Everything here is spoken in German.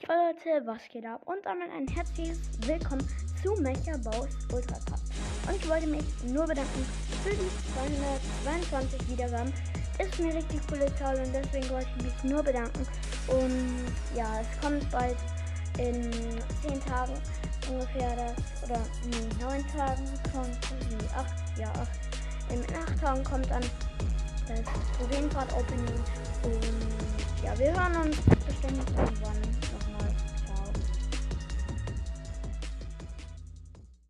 Jo Leute, was geht ab? Und damit ein herzliches Willkommen zu Mecha Baus Ultra Cup. Und ich wollte mich nur bedanken für die 222 Wiedergaben. Ist eine richtig coole Zahl und deswegen wollte ich mich nur bedanken. Und ja, es kommt bald in 10 Tagen ungefähr das, oder in 9 Tagen kommt, nee, 8, ja, 8. In 8 Tagen kommt dann das Juwelenfahrt Opening und ja, wir hören uns bestimmt irgendwann